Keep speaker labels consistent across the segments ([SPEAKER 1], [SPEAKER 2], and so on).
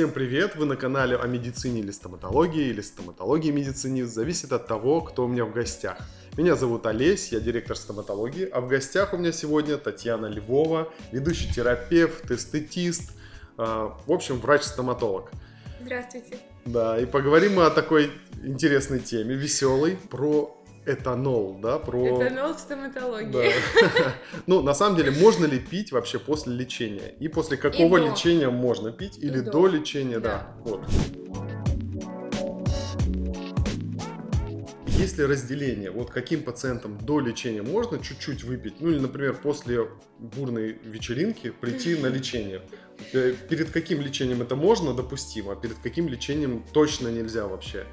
[SPEAKER 1] Всем привет! Вы на канале о медицине или стоматологии, или стоматологии медицине. Зависит от того, кто у меня в гостях. Меня зовут Олесь, я директор стоматологии, а в гостях у меня сегодня Татьяна Львова, ведущий терапевт, эстетист, э, в общем, врач-стоматолог.
[SPEAKER 2] Здравствуйте.
[SPEAKER 1] Да, и поговорим мы о такой интересной теме, веселой, про этанол, да, про...
[SPEAKER 2] Этанол в стоматологии.
[SPEAKER 1] Да. Ну, на самом деле, можно ли пить вообще после лечения? И после какого
[SPEAKER 2] И
[SPEAKER 1] лечения можно пить? Или до.
[SPEAKER 2] до.
[SPEAKER 1] лечения, да.
[SPEAKER 2] Да.
[SPEAKER 1] Вот. Есть ли разделение? Вот каким пациентам до лечения можно чуть-чуть выпить? Ну или, например, после бурной вечеринки прийти на лечение. Э, Перед каким лечением это можно, допустимо, а перед каким лечением точно нельзя вообще?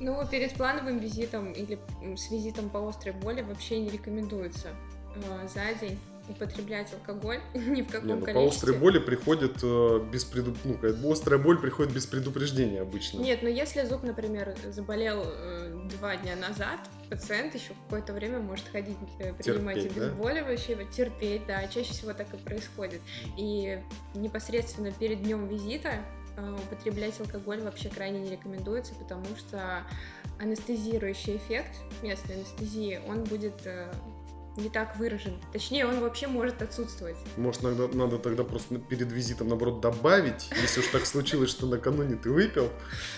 [SPEAKER 2] Ну, перед плановым визитом или с визитом по острой боли вообще не рекомендуется э, за день употреблять алкоголь ни в каком
[SPEAKER 1] Не, ну, по
[SPEAKER 2] количестве.
[SPEAKER 1] острой боли приходит э, без преду... ну, острая боль приходит без предупреждения обычно.
[SPEAKER 2] Нет, но если зуб, например, заболел э, два дня назад, пациент еще какое-то время может ходить, э, принимать
[SPEAKER 1] Терпеть, да?
[SPEAKER 2] обезболивающие, терпеть, да, чаще всего так и происходит. И непосредственно перед днем визита употреблять алкоголь вообще крайне не рекомендуется, потому что анестезирующий эффект местной анестезии, он будет э, не так выражен. Точнее, он вообще может отсутствовать.
[SPEAKER 1] Может, надо, надо тогда просто перед визитом, наоборот, добавить, если уж так случилось, что накануне ты выпил.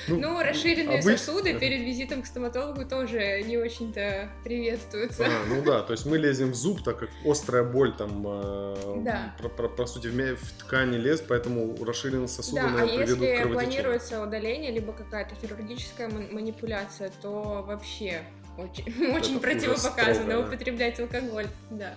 [SPEAKER 2] Ну, расширенные
[SPEAKER 1] обычно-
[SPEAKER 2] сосуды перед визитом к стоматологу тоже не очень-то приветствуются.
[SPEAKER 1] А, ну да, то есть мы лезем в зуб, так как острая боль там, э,
[SPEAKER 2] Да.
[SPEAKER 1] про- про- по сути, в, ткани лез, поэтому расширенные сосуды,
[SPEAKER 2] Да, а
[SPEAKER 1] наверное, приведут к
[SPEAKER 2] если планируется удаление, либо какая-то хирургическая ман- манипуляция, то вообще очень, очень противопоказано употреблять алкоголь. Да.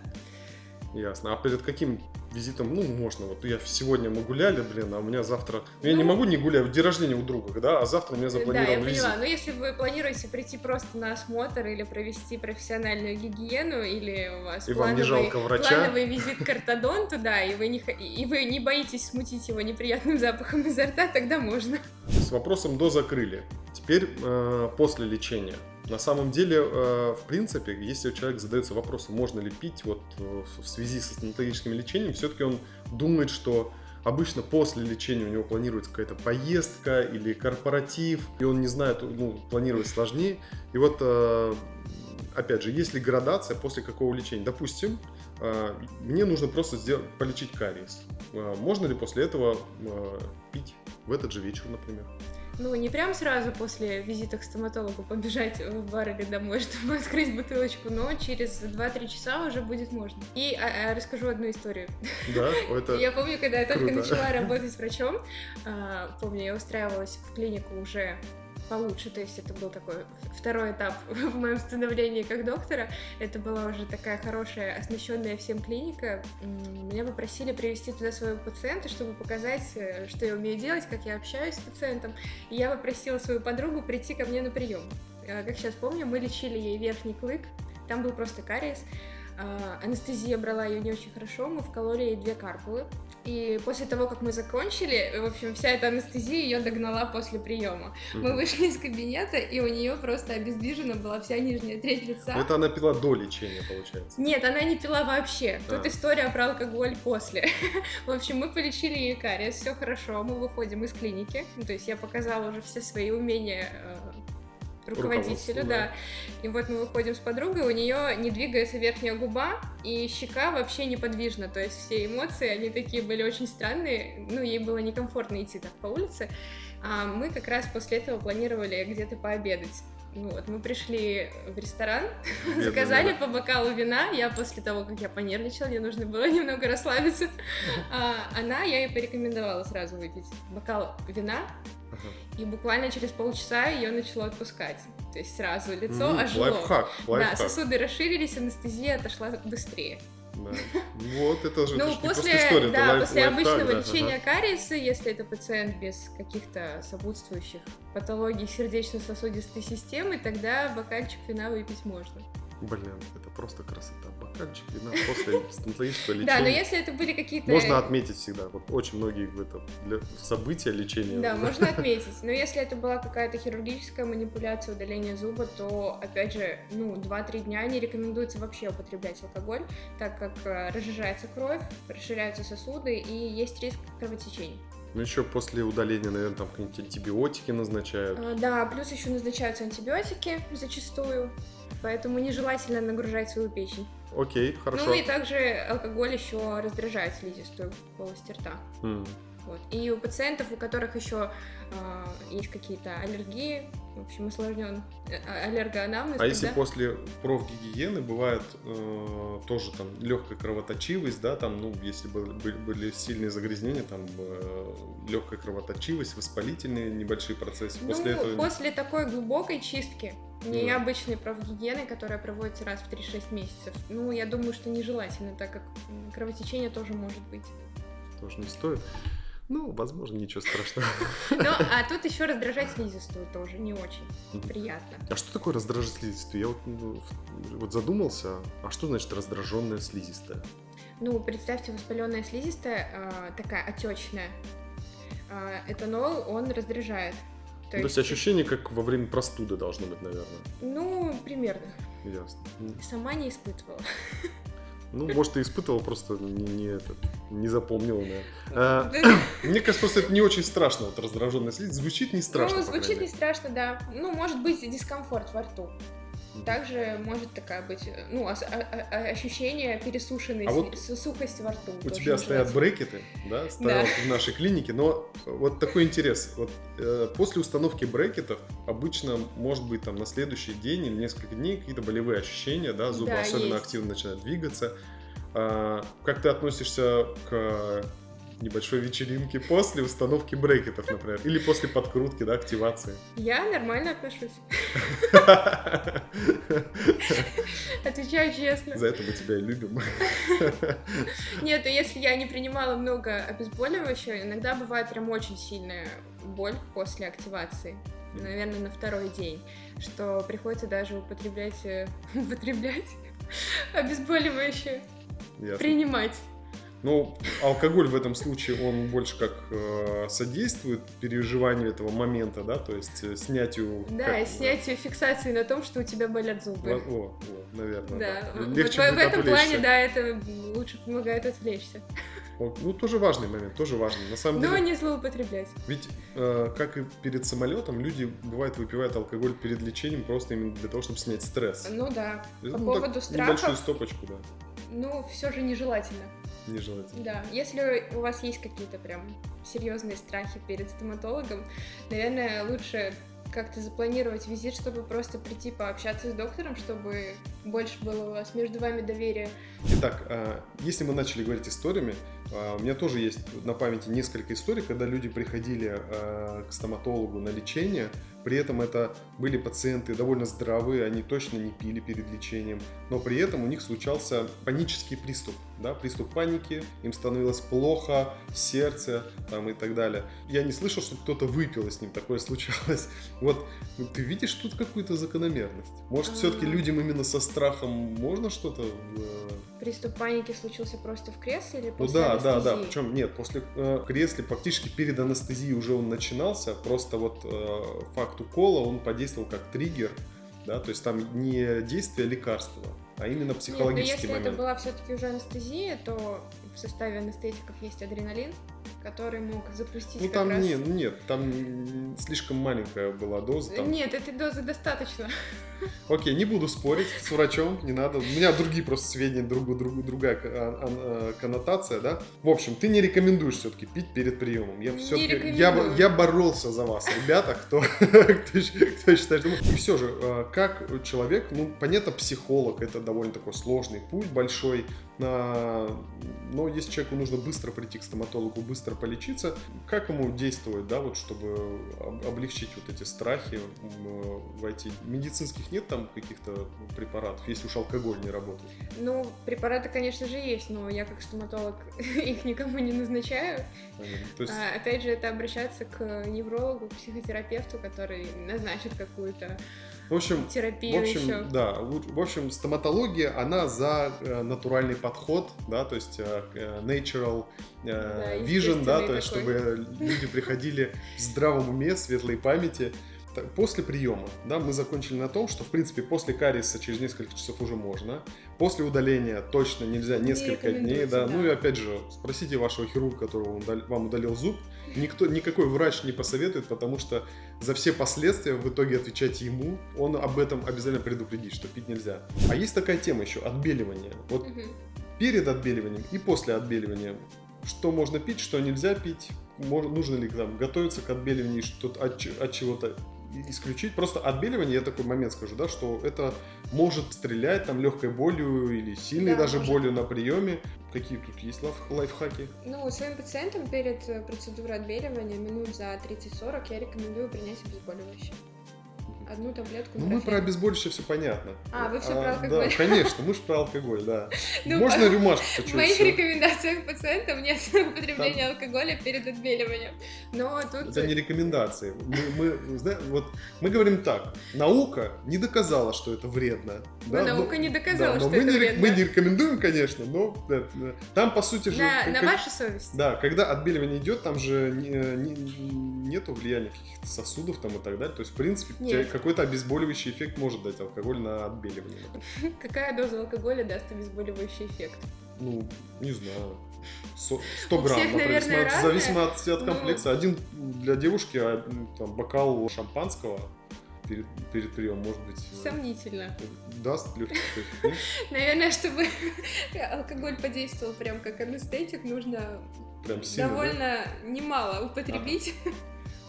[SPEAKER 1] Ясно. А перед каким визитом, ну, можно, вот я сегодня мы гуляли, блин, а у меня завтра... Ну, я не
[SPEAKER 2] Ну.
[SPEAKER 1] могу не гулять, день рождения у друга, да, а завтра у меня
[SPEAKER 2] да, я
[SPEAKER 1] запланирован визит.
[SPEAKER 2] поняла. Но если вы планируете прийти просто на осмотр или провести профессиональную гигиену, или у вас
[SPEAKER 1] И вам не
[SPEAKER 2] плановый,
[SPEAKER 1] жалко врача.
[SPEAKER 2] плановый визит к ортодонту, да, и вы, не, и вы не боитесь смутить его неприятным запахом изо рта, тогда можно.
[SPEAKER 1] С вопросом до закрыли. Теперь э, после лечения. На самом деле, э, в принципе, если человек задается вопросом, можно ли пить вот э, в связи со стоматологическим лечением, все-таки он думает, что обычно после лечения у него планируется какая-то поездка или корпоратив, и он не знает, ну, планировать сложнее. И вот, э, опять же, есть ли градация после какого лечения? Допустим, мне нужно просто сделать, полечить кариес. Можно ли после этого пить в этот же вечер, например?
[SPEAKER 2] Ну, не прям сразу после визита к стоматологу побежать в бар или домой, чтобы открыть бутылочку, но через 2-3 часа уже будет можно. И а, а, расскажу одну историю.
[SPEAKER 1] Да, это...
[SPEAKER 2] Я помню, когда я только
[SPEAKER 1] круто.
[SPEAKER 2] начала работать врачом, а, помню, я устраивалась в клинику уже получше, то есть это был такой второй этап в моем становлении как доктора. Это была уже такая хорошая, оснащенная всем клиника. Меня попросили привести туда своего пациента, чтобы показать, э, что я умею делать, как я общаюсь с пациентом. И я попросила свою подругу прийти ко мне на прием. Э, Как сейчас помню, мы лечили ей верхний клык, там был просто кариес. А, Анестезия брала ее не очень хорошо, мы вкололи ей две карпулы. И после того, как мы закончили, в общем, вся эта анестезия ее догнала после приема. Мы вышли из кабинета, и у нее просто обездвижена была вся нижняя треть лица.
[SPEAKER 1] Это она пила до лечения, получается.
[SPEAKER 2] Нет, она не пила вообще. Тут
[SPEAKER 1] А.
[SPEAKER 2] история про алкоголь после. В общем, мы полечили ей кариес, все хорошо, мы выходим из клиники. Ну, то есть я показала уже все свои умения э, руководителю, да.
[SPEAKER 1] да.
[SPEAKER 2] И вот мы выходим с подругой, у нее не двигается верхняя губа, и щека вообще неподвижна. То есть все эмоции, они такие были очень странные. Ну, ей было некомфортно идти так по улице. А мы как раз после этого планировали где-то пообедать. Вот, мы пришли в ресторан,
[SPEAKER 1] Бедная,
[SPEAKER 2] заказали
[SPEAKER 1] да.
[SPEAKER 2] по бокалу вина. Я после того, как я понервничала, мне нужно было немного расслабиться. А, она, я ей порекомендовала сразу выпить бокал вина,
[SPEAKER 1] Ага.
[SPEAKER 2] и буквально через полчаса ее начало отпускать. То есть сразу лицо
[SPEAKER 1] М,
[SPEAKER 2] ожило.
[SPEAKER 1] Лайфхак,
[SPEAKER 2] Да,
[SPEAKER 1] лайфхак.
[SPEAKER 2] сосуды расширились, анестезия отошла быстрее.
[SPEAKER 1] Да. Вот, это же
[SPEAKER 2] Ну, после,
[SPEAKER 1] история,
[SPEAKER 2] да,
[SPEAKER 1] лайф-
[SPEAKER 2] после
[SPEAKER 1] лайфхак,
[SPEAKER 2] обычного
[SPEAKER 1] да,
[SPEAKER 2] лечения
[SPEAKER 1] ага.
[SPEAKER 2] кариеса, если это пациент без каких-то сопутствующих патологий сердечно-сосудистой системы, тогда бокальчик вина выпить можно.
[SPEAKER 1] Блин, это просто красота. Бокальчик вина после стоматологического лечения.
[SPEAKER 2] Да, но если это были какие-то...
[SPEAKER 1] Можно отметить всегда. Вот очень многие это для события лечения.
[SPEAKER 2] Да, можно отметить. Но если это была какая-то хирургическая манипуляция, удаление зуба, то, опять же, ну, 2-3 дня не рекомендуется вообще употреблять алкоголь, так как э, разжижается кровь, расширяются сосуды и есть риск кровотечений.
[SPEAKER 1] Ну, еще после удаления, наверное, там какие-нибудь антибиотики назначают.
[SPEAKER 2] А, Да, плюс еще назначаются антибиотики зачастую, поэтому нежелательно нагружать свою печень.
[SPEAKER 1] Окей, хорошо.
[SPEAKER 2] Ну и также алкоголь еще раздражает слизистую полость рта.
[SPEAKER 1] М.
[SPEAKER 2] Вот. И у пациентов, у которых еще есть какие-то аллергии, в общем, осложнен э, аллергоанамнез.
[SPEAKER 1] А если
[SPEAKER 2] тогда-
[SPEAKER 1] после профгигиены бывает э, тоже там легкая кровоточивость, да, там, ну, если были, были- сильные загрязнения, там легкая кровоточивость, воспалительные небольшие процессы. После
[SPEAKER 2] ну,
[SPEAKER 1] этого
[SPEAKER 2] после такой глубокой чистки, не
[SPEAKER 1] Да.
[SPEAKER 2] обычной профгигиены, которая проводится раз в 3-6 месяцев, ну, я думаю, что нежелательно, так как кровотечение тоже может быть.
[SPEAKER 1] тоже не стоит. Ну, возможно, ничего страшного.
[SPEAKER 2] Ну, а тут еще раздражать слизистую тоже не очень приятно.
[SPEAKER 1] А что такое раздражить слизистую? Я вот, ну, вот задумался, а что значит раздраженная слизистая?
[SPEAKER 2] Ну, представьте, воспаленная слизистая, а, такая отечная. А, этанол, он раздражает.
[SPEAKER 1] То есть ощущение, как во время простуды должно быть, наверное.
[SPEAKER 2] Ну, примерно.
[SPEAKER 1] Ясно.
[SPEAKER 2] Сама не испытывала.
[SPEAKER 1] Ну, может, и испытывал, просто не, не, этот, не запомнил, наверное. А, Мне кажется, просто это не очень страшно, вот раздраженная слизь. Звучит не страшно.
[SPEAKER 2] Ну,
[SPEAKER 1] по крайней
[SPEAKER 2] звучит не страшно, да. Ну, может быть дискомфорт во рту. Также может такая быть, э, ну, ощущение пересушенной
[SPEAKER 1] А вот
[SPEAKER 2] сухости во рту.
[SPEAKER 1] У тебя стоят
[SPEAKER 2] нежелательно.
[SPEAKER 1] брекеты, да, стоят в нашей клинике, но вот такой интерес. Вот э, после установки брекетов обычно, может быть, там на следующий день или несколько дней какие-то болевые ощущения, да, зубы
[SPEAKER 2] Да,
[SPEAKER 1] особенно
[SPEAKER 2] есть.
[SPEAKER 1] активно начинают двигаться. А, как ты относишься к небольшой вечеринке после установки брекетов, например, или после подкрутки, да, активации?
[SPEAKER 2] Я нормально отношусь. Отвечаю честно.
[SPEAKER 1] За это мы тебя и любим.
[SPEAKER 2] Нет, ну если я не принимала много обезболивающего, иногда бывает прям очень сильная боль после активации. Наверное, на второй день, что приходится даже употреблять, э, употреблять обезболивающее,
[SPEAKER 1] Ясно.
[SPEAKER 2] принимать.
[SPEAKER 1] Ну, алкоголь в этом случае, он больше как э, содействует переживанию этого момента, да, то есть э, снятию...
[SPEAKER 2] Да,
[SPEAKER 1] как-
[SPEAKER 2] и снятие фиксации на том, что у тебя болят зубы.
[SPEAKER 1] О, о, наверное,
[SPEAKER 2] Да,
[SPEAKER 1] да.
[SPEAKER 2] вот
[SPEAKER 1] Легче
[SPEAKER 2] в, в этом
[SPEAKER 1] отвлечься.
[SPEAKER 2] плане, да, это лучше помогает отвлечься.
[SPEAKER 1] О, Ну, тоже важный момент, тоже важный. На самом
[SPEAKER 2] Но
[SPEAKER 1] деле,
[SPEAKER 2] не злоупотреблять.
[SPEAKER 1] ведь, э, как и перед самолетом, люди, бывает, выпивают алкоголь перед лечением просто именно для того, чтобы снять стресс.
[SPEAKER 2] Ну да. По
[SPEAKER 1] Ну, так,
[SPEAKER 2] поводу
[SPEAKER 1] Небольшую
[SPEAKER 2] страхов,
[SPEAKER 1] стопочку, да,
[SPEAKER 2] ну, все же нежелательно.
[SPEAKER 1] нежелательно.
[SPEAKER 2] Да, если у вас есть какие-то прям серьезные страхи перед стоматологом, наверное, лучше как-то запланировать визит, чтобы просто прийти пообщаться с доктором, чтобы больше было у вас между вами доверия.
[SPEAKER 1] Итак, а, если мы начали говорить историями, а, у меня тоже есть на памяти несколько историй, когда люди приходили а, к стоматологу на лечение, при этом это были пациенты довольно здравые, они точно не пили перед лечением, но при этом у них случался панический приступ, да, приступ паники, им становилось плохо, сердце там и так далее. Я не слышал, что кто-то выпил, и с ним такое случалось. Вот ну, ты видишь тут какую-то закономерность? Может, все-таки
[SPEAKER 2] А.
[SPEAKER 1] людям именно со страхом можно что-то э,
[SPEAKER 2] Приступ паники случился просто в кресле или
[SPEAKER 1] ну
[SPEAKER 2] после
[SPEAKER 1] да, да, да.
[SPEAKER 2] анестезии?
[SPEAKER 1] Причем нет, после э, в кресле практически перед анестезией уже он начинался. Просто вот э, факт укола он подействовал как триггер, да, то есть там не действие лекарства, а именно
[SPEAKER 2] Нет, но
[SPEAKER 1] психологический
[SPEAKER 2] если
[SPEAKER 1] момент.
[SPEAKER 2] это была все-таки уже анестезия, то в составе анестетиков есть адреналин, который мог запустить
[SPEAKER 1] Ну там
[SPEAKER 2] раз...
[SPEAKER 1] не, ну, нет, там слишком маленькая была доза. Там.
[SPEAKER 2] Нет, этой дозы достаточно.
[SPEAKER 1] Окей, не буду спорить с врачом, не надо. У меня другие просто сведения, друг, друг, другая ко- а- а- коннотация, да. В общем, ты не рекомендуешь все-таки пить перед приемом. Я все-таки я, я боролся за вас, ребята, кто, кто, считает, что... И все же, как человек, ну, понятно, психолог, это довольно такой сложный путь, большой, но если человеку нужно быстро прийти к стоматологу, быстро полечиться, как ему действовать, да, вот чтобы об- облегчить вот эти страхи, войти? Медицинских нет там каких-то препаратов, если уж алкоголь не работает?
[SPEAKER 2] Ну, препараты, конечно же, есть, но я как стоматолог их никому не назначаю.
[SPEAKER 1] То есть,
[SPEAKER 2] А, опять же, это обращаться к неврологу, к психотерапевту, который назначит какую-то
[SPEAKER 1] в общем,
[SPEAKER 2] терапию
[SPEAKER 1] В общем,
[SPEAKER 2] еще.
[SPEAKER 1] да, в общем, стоматология, она за э, натуральный подход, да, то есть э, э, natural
[SPEAKER 2] Да,
[SPEAKER 1] vision, да,
[SPEAKER 2] естественный
[SPEAKER 1] то есть
[SPEAKER 2] такой.
[SPEAKER 1] чтобы люди приходили в здравом уме, светлой памяти. После приема, да, мы закончили на том, что, в принципе, после кариеса через несколько часов уже можно. После удаления точно нельзя несколько дней, да. да. Ну и опять же, спросите вашего хирурга, который вам удалил зуб. Никто, никакой врач не посоветует, потому что за все последствия в итоге отвечать ему. Он об этом обязательно предупредит, что пить нельзя. А есть такая тема еще, отбеливание. Вот угу. перед отбеливанием и после отбеливания что можно пить, что нельзя пить, можно, нужно ли там готовиться к отбеливанию, что от, от чего-то исключить. Просто отбеливание, я такой момент скажу, да, что это может стрелять там легкой болью или сильной да, даже может. болью на приеме. Какие тут есть лайф лайфхаки?
[SPEAKER 2] Ну, своим пациентам перед процедурой отбеливания минут за 30-40 я рекомендую принять обезболивающее одну таблетку.
[SPEAKER 1] Ну, мы про обезболивающее все понятно.
[SPEAKER 2] А, вы все а, про алкоголь.
[SPEAKER 1] Да, конечно, мы же про алкоголь, да. Ну, Можно рюмашку
[SPEAKER 2] В моих рекомендациях пациентам нет употребления Там... алкоголя перед отбеливанием. Но тут...
[SPEAKER 1] Это не рекомендации. Мы, мы, знаем, вот, мы говорим так, наука не доказала, что это вредно.
[SPEAKER 2] Ну, да? наука но, не доказала, да, что
[SPEAKER 1] мы
[SPEAKER 2] это
[SPEAKER 1] не,
[SPEAKER 2] вредно.
[SPEAKER 1] Мы не рекомендуем, конечно, но да, там, по сути же...
[SPEAKER 2] На, как, на вашу совесть.
[SPEAKER 1] Да, когда отбеливание идет, там же не, не, нету влияния каких-то сосудов там и так далее. То есть, в принципе, какой-то обезболивающий эффект может дать алкоголь на отбеливание.
[SPEAKER 2] Какая доза алкоголя даст обезболивающий эффект?
[SPEAKER 1] Ну, не знаю. 100 грамм, всех, например, наверное, в зависимости от ну. комплекса. Ну... Один для девушки, а там, бокал шампанского перед, перед приемом, может быть...
[SPEAKER 2] Э, Сомнительно.
[SPEAKER 1] Даст легкий.
[SPEAKER 2] Наверное, чтобы алкоголь подействовал прям как анестетик, нужно прям сильно, довольно да? немало употребить. Ага.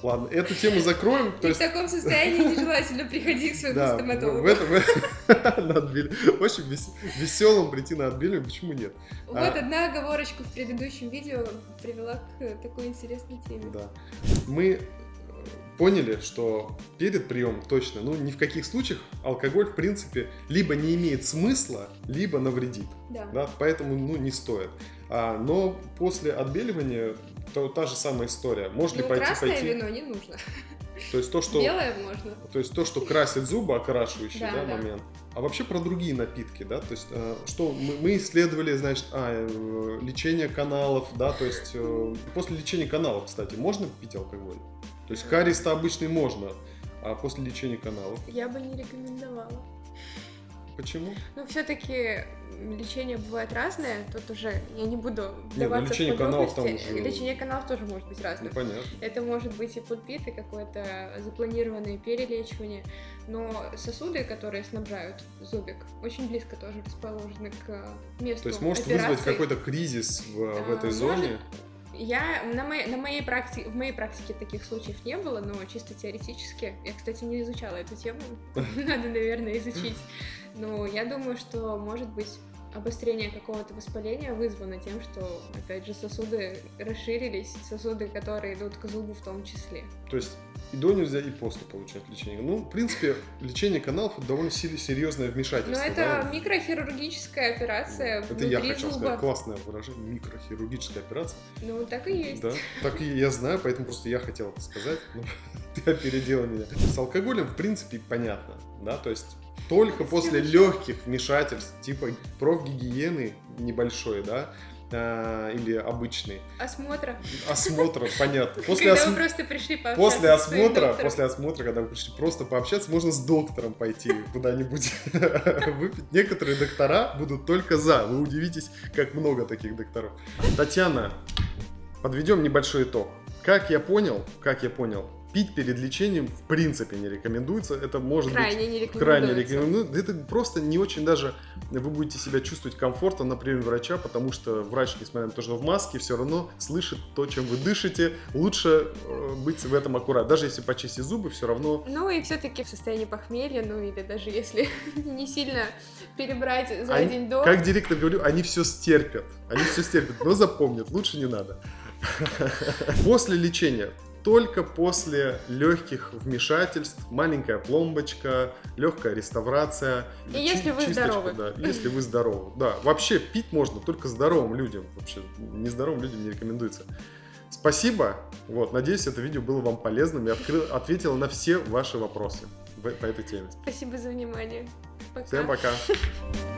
[SPEAKER 1] Ладно, эту тему закроем.
[SPEAKER 2] То есть... В таком состоянии нежелательно приходить к своему да, стоматологу.
[SPEAKER 1] В этом, Очень веселым прийти на отбеливание, почему нет?
[SPEAKER 2] Вот а... одна оговорочка в предыдущем видео привела к такой интересной теме.
[SPEAKER 1] Да. Мы поняли, что перед приемом точно, ну ни в каких случаях алкоголь в принципе либо не имеет смысла, либо навредит.
[SPEAKER 2] Да.
[SPEAKER 1] Да, поэтому ну не стоит. А, но после отбеливания то та же самая история. Можно
[SPEAKER 2] ну,
[SPEAKER 1] ли пойти
[SPEAKER 2] красное
[SPEAKER 1] пойти?
[SPEAKER 2] вино не нужно.
[SPEAKER 1] То есть то, что...
[SPEAKER 2] Белое можно.
[SPEAKER 1] То есть то, что красит зубы, окрашивающий да, да, да. момент. А вообще про другие напитки, да, то есть э, что мы, мы исследовали, значит, а, э, лечение каналов, да, то есть э, после лечения каналов, кстати, можно пить алкоголь? То есть кариес-то обычный можно, а после лечения каналов?
[SPEAKER 2] Я бы не рекомендовала.
[SPEAKER 1] Почему?
[SPEAKER 2] Ну, все-таки лечение бывает разное, тут уже я не буду вдаваться
[SPEAKER 1] Нет, ну, лечение в подробности. Каналов
[SPEAKER 2] там уже... Лечение каналов тоже может быть разным.
[SPEAKER 1] Ну, понятно.
[SPEAKER 2] Это может быть и пульпит, и какое-то запланированное перелечивание, но сосуды, которые снабжают зубик, очень близко тоже расположены к месту
[SPEAKER 1] То есть может
[SPEAKER 2] операции.
[SPEAKER 1] вызвать какой-то кризис в, в этой а, зоне? Может,
[SPEAKER 2] я на моей, на моей практике, в моей практике таких случаев не было, но чисто теоретически, я, кстати, не изучала эту тему, надо, наверное, изучить. Но я думаю, что может быть обострение какого-то воспаления вызвано тем, что, опять же, сосуды расширились, сосуды, которые идут к зубу в том числе.
[SPEAKER 1] То есть и до нельзя, и после получать лечение. Ну, в принципе, лечение каналов это довольно серьезное вмешательство.
[SPEAKER 2] Но это да? микрохирургическая операция
[SPEAKER 1] Это я хотел зуба. сказать, классное выражение, микрохирургическая операция.
[SPEAKER 2] Ну, так и есть.
[SPEAKER 1] Да, так и я знаю, поэтому просто я хотел это сказать, ты опередила меня. С алкоголем, в принципе, понятно, да, то есть только после легких вмешательств, типа профгигиены небольшой, да, э, или обычный.
[SPEAKER 2] Осмотра.
[SPEAKER 1] Осмотра, понятно.
[SPEAKER 2] После когда ос... вы просто пришли
[SPEAKER 1] пообщаться После осмотра, после осмотра, когда вы пришли просто пообщаться, можно с доктором пойти куда-нибудь выпить. Некоторые доктора будут только за. Вы удивитесь, как много таких докторов. Татьяна, подведем небольшой итог. Как я понял, как я понял, пить перед лечением в принципе не рекомендуется. Это может
[SPEAKER 2] крайне
[SPEAKER 1] быть
[SPEAKER 2] не
[SPEAKER 1] крайне рекомендуется. Это просто не очень даже вы будете себя чувствовать комфортно на приеме врача, потому что врач, несмотря на то, что в маске, все равно слышит то, чем вы дышите. Лучше э, быть в этом аккурат. Даже если почистить зубы, все равно.
[SPEAKER 2] Ну и все-таки в состоянии похмелья, ну или даже если не сильно перебрать за они, день до.
[SPEAKER 1] Как директор говорю, они все стерпят. Они все стерпят, но запомнят, лучше не надо. После лечения только после легких вмешательств, маленькая пломбочка, легкая реставрация.
[SPEAKER 2] И если вы здоровы.
[SPEAKER 1] Да, если вы здоровы. Да, вообще пить можно только здоровым людям. Вообще нездоровым людям не рекомендуется. Спасибо. Вот, надеюсь, это видео было вам полезным и открыл, ответило на все ваши вопросы по этой теме.
[SPEAKER 2] Спасибо за внимание.
[SPEAKER 1] Пока. Всем пока.